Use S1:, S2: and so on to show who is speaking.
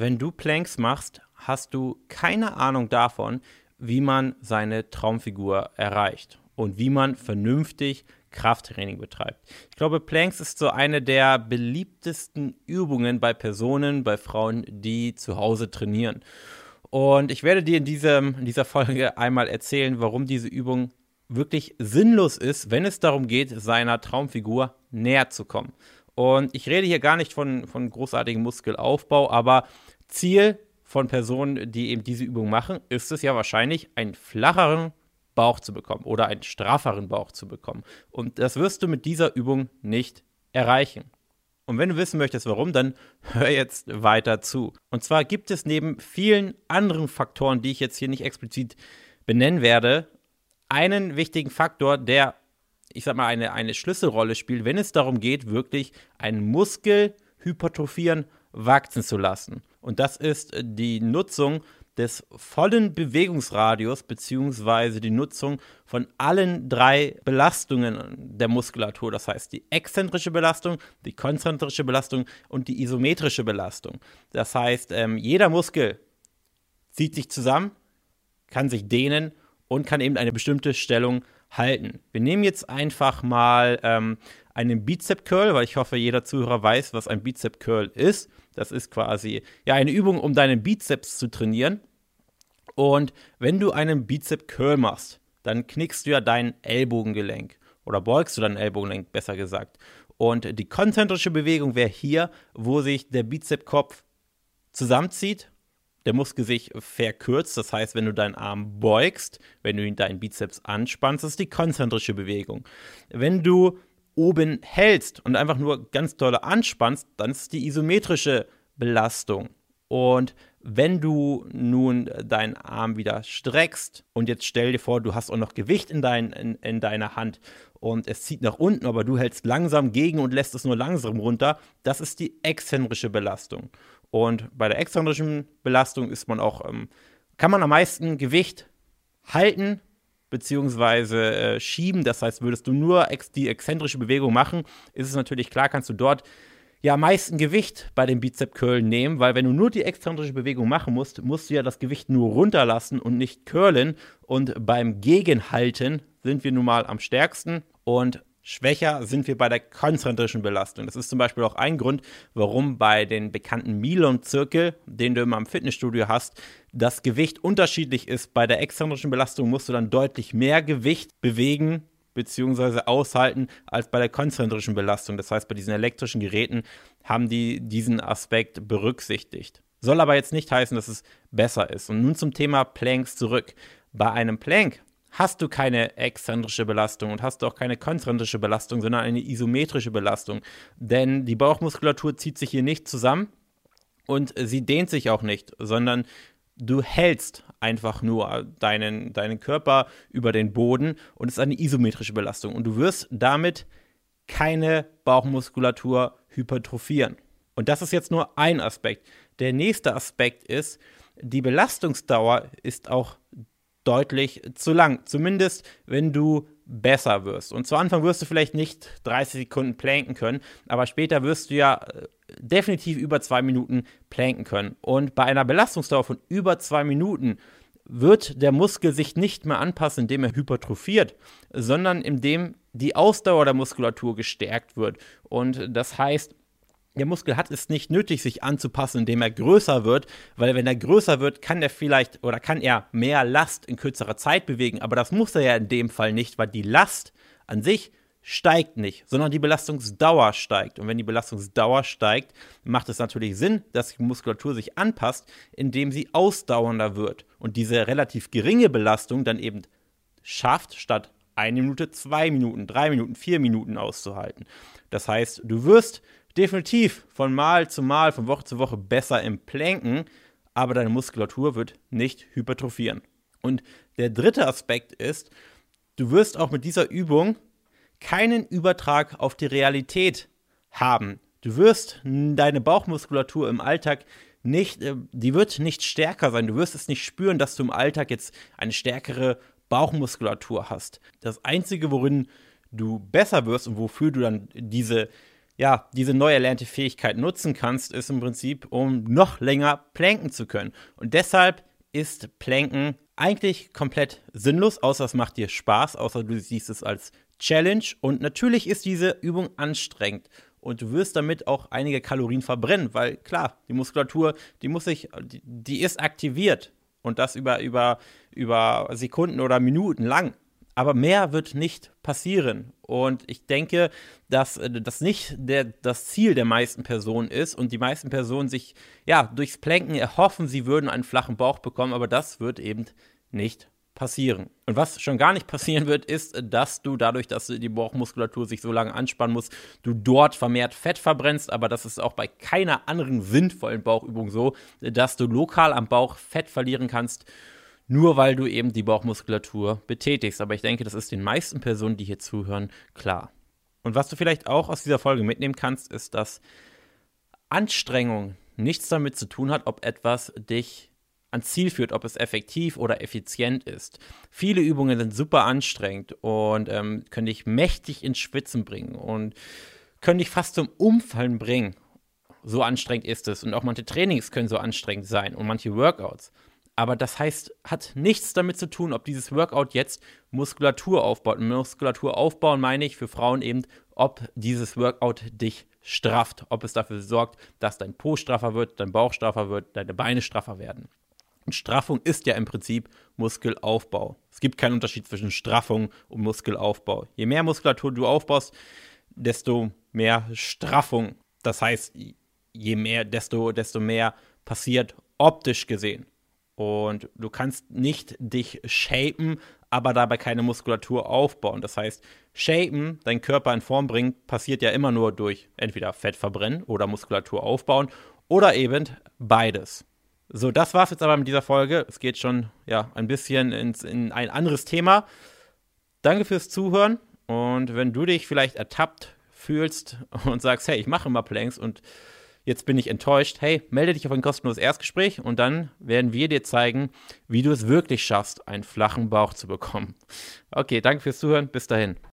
S1: wenn du Planks machst, hast du keine Ahnung davon, wie man seine Traumfigur erreicht und wie man vernünftig Krafttraining betreibt. Ich glaube, Planks ist so eine der beliebtesten Übungen bei Personen, bei Frauen, die zu Hause trainieren. Und ich werde dir in, diesem, in dieser Folge einmal erzählen, warum diese Übung wirklich sinnlos ist, wenn es darum geht, seiner Traumfigur näher zu kommen. Und ich rede hier gar nicht von, von großartigem Muskelaufbau, aber Ziel von Personen, die eben diese Übung machen, ist es ja wahrscheinlich, einen flacheren Bauch zu bekommen oder einen strafferen Bauch zu bekommen. Und das wirst du mit dieser Übung nicht erreichen. Und wenn du wissen möchtest, warum, dann hör jetzt weiter zu. Und zwar gibt es neben vielen anderen Faktoren, die ich jetzt hier nicht explizit benennen werde, einen wichtigen Faktor, der, ich sag mal, eine, eine Schlüsselrolle spielt, wenn es darum geht, wirklich einen Muskel hypertrophieren, wachsen zu lassen. Und das ist die Nutzung des vollen Bewegungsradius beziehungsweise die Nutzung von allen drei Belastungen der Muskulatur. Das heißt die exzentrische Belastung, die konzentrische Belastung und die isometrische Belastung. Das heißt, ähm, jeder Muskel zieht sich zusammen, kann sich dehnen und kann eben eine bestimmte Stellung halten. Wir nehmen jetzt einfach mal ähm, einen Bizep Curl, weil ich hoffe, jeder Zuhörer weiß, was ein Bizep Curl ist. Das ist quasi ja eine Übung, um deinen Bizeps zu trainieren. Und wenn du einen Bizep Curl machst, dann knickst du ja dein Ellbogengelenk oder beugst du dein Ellbogengelenk, besser gesagt. Und die konzentrische Bewegung wäre hier, wo sich der Bizepskopf zusammenzieht der Muskel sich verkürzt. Das heißt, wenn du deinen Arm beugst, wenn du deinen Bizeps anspannst, das ist die konzentrische Bewegung. Wenn du oben hältst und einfach nur ganz doll anspannst, dann ist die isometrische Belastung. Und wenn du nun deinen Arm wieder streckst und jetzt stell dir vor, du hast auch noch Gewicht in, dein, in, in deiner Hand und es zieht nach unten, aber du hältst langsam gegen und lässt es nur langsam runter, das ist die exzentrische Belastung. Und bei der exzentrischen Belastung ist man auch, ähm, kann man am meisten Gewicht halten beziehungsweise äh, schieben. Das heißt, würdest du nur ex die exzentrische Bewegung machen, ist es natürlich klar, kannst du dort ja am meisten Gewicht bei dem Bizep Curl nehmen, weil wenn du nur die exzentrische Bewegung machen musst, musst du ja das Gewicht nur runterlassen und nicht curlen. Und beim Gegenhalten sind wir nun mal am stärksten und Schwächer sind wir bei der konzentrischen Belastung. Das ist zum Beispiel auch ein Grund, warum bei den bekannten Milon-Zirkel, den du immer im Fitnessstudio hast, das Gewicht unterschiedlich ist. Bei der exzentrischen Belastung musst du dann deutlich mehr Gewicht bewegen bzw. aushalten als bei der konzentrischen Belastung. Das heißt, bei diesen elektrischen Geräten haben die diesen Aspekt berücksichtigt. Soll aber jetzt nicht heißen, dass es besser ist. Und nun zum Thema Planks zurück. Bei einem Plank hast du keine exzentrische Belastung und hast auch keine konzentrische Belastung, sondern eine isometrische Belastung. Denn die Bauchmuskulatur zieht sich hier nicht zusammen und sie dehnt sich auch nicht, sondern du hältst einfach nur deinen, deinen Körper über den Boden und es ist eine isometrische Belastung. Und du wirst damit keine Bauchmuskulatur hypertrophieren. Und das ist jetzt nur ein Aspekt. Der nächste Aspekt ist, die Belastungsdauer ist auch deutlich zu lang. Zumindest, wenn du besser wirst. Und zu Anfang wirst du vielleicht nicht 30 Sekunden planken können, aber später wirst du ja äh, definitiv über zwei Minuten planken können. Und bei einer Belastungsdauer von über zwei Minuten wird der Muskel sich nicht mehr anpassen, indem er hypertrophiert, sondern indem die Ausdauer der Muskulatur gestärkt wird. Und das heißt, der Muskel hat es nicht nötig, sich anzupassen, indem er größer wird, weil wenn er größer wird, kann er vielleicht oder kann er mehr Last in kürzerer Zeit bewegen, aber das muss er ja in dem Fall nicht, weil die Last an sich steigt nicht, sondern die Belastungsdauer steigt. Und wenn die Belastungsdauer steigt, macht es natürlich Sinn, dass die Muskulatur sich anpasst, indem sie ausdauernder wird und diese relativ geringe Belastung dann eben schafft, statt eine Minute, zwei Minuten, drei Minuten, vier Minuten auszuhalten. Das heißt, du wirst definitiv von Mal zu Mal, von Woche zu Woche besser im Planken, aber deine Muskulatur wird nicht hypertrophieren. Und der dritte Aspekt ist, du wirst auch mit dieser Übung keinen Übertrag auf die Realität haben. Du wirst deine Bauchmuskulatur im Alltag nicht, äh, die wird nicht stärker sein. Du wirst es nicht spüren, dass du im Alltag jetzt eine stärkere Bauchmuskulatur hast. Das Einzige, worin du besser wirst und wofür du dann diese ja, diese neu erlernte Fähigkeit nutzen kannst, ist im Prinzip, um noch länger planken zu können. Und deshalb ist Planken eigentlich komplett sinnlos, außer es macht dir Spaß, außer du siehst es als Challenge. Und natürlich ist diese Übung anstrengend. Und du wirst damit auch einige Kalorien verbrennen, weil klar, die Muskulatur, die muss sich, die, die ist aktiviert. Und das über, über, über Sekunden oder Minuten lang. Aber mehr wird nicht passieren. Und ich denke, dass äh, das nicht der, das Ziel der meisten Personen ist und die meisten Personen sich ja durchs Planken erhoffen, sie würden einen flachen Bauch bekommen, aber das wird eben nicht passieren. Und was schon gar nicht passieren wird, ist, dass du dadurch, dass die Bauchmuskulatur sich so lange anspannen muss, du dort vermehrt Fett verbrennst, aber das ist auch bei keiner anderen sinnvollen Bauchübung so, dass du lokal am Bauch Fett verlieren kannst nur weil du eben die Bauchmuskulatur betätigst. Aber ich denke, das ist den meisten Personen, die hier zuhören, klar. Und was du vielleicht auch aus dieser Folge mitnehmen kannst, ist, dass Anstrengung nichts damit zu tun hat, ob etwas dich ans Ziel führt, ob es effektiv oder effizient ist. Viele Übungen sind super anstrengend und ähm, können dich mächtig ins Schwitzen bringen und können dich fast zum Umfallen bringen. So anstrengend ist es. Und auch manche Trainings können so anstrengend sein und manche Workouts. Aber das heißt, hat nichts damit zu tun, ob dieses Workout jetzt Muskulatur aufbaut. Muskulatur aufbauen meine ich für Frauen eben, ob dieses Workout dich strafft, ob es dafür sorgt, dass dein Po straffer wird, dein Bauch straffer wird, deine Beine straffer werden. Und Straffung ist ja im Prinzip Muskelaufbau. Es gibt keinen Unterschied zwischen Straffung und Muskelaufbau. Je mehr Muskulatur du aufbaust, desto mehr Straffung. Das heißt, je mehr, desto, desto mehr passiert optisch gesehen. Und du kannst nicht dich shapen, aber dabei keine Muskulatur aufbauen. Das heißt, shapen, deinen Körper in Form bringen, passiert ja immer nur durch entweder Fett verbrennen oder Muskulatur aufbauen oder eben beides. So, das war's jetzt aber mit dieser Folge. Es geht schon ja ein bisschen ins, in ein anderes Thema. Danke fürs Zuhören und wenn du dich vielleicht ertappt fühlst und sagst, hey, ich mache immer Planks und jetzt bin ich enttäuscht. Hey, melde dich auf ein kostenloses Erstgespräch und dann werden wir dir zeigen, wie du es wirklich schaffst, einen flachen Bauch zu bekommen. Okay, danke fürs Zuhören. Bis dahin.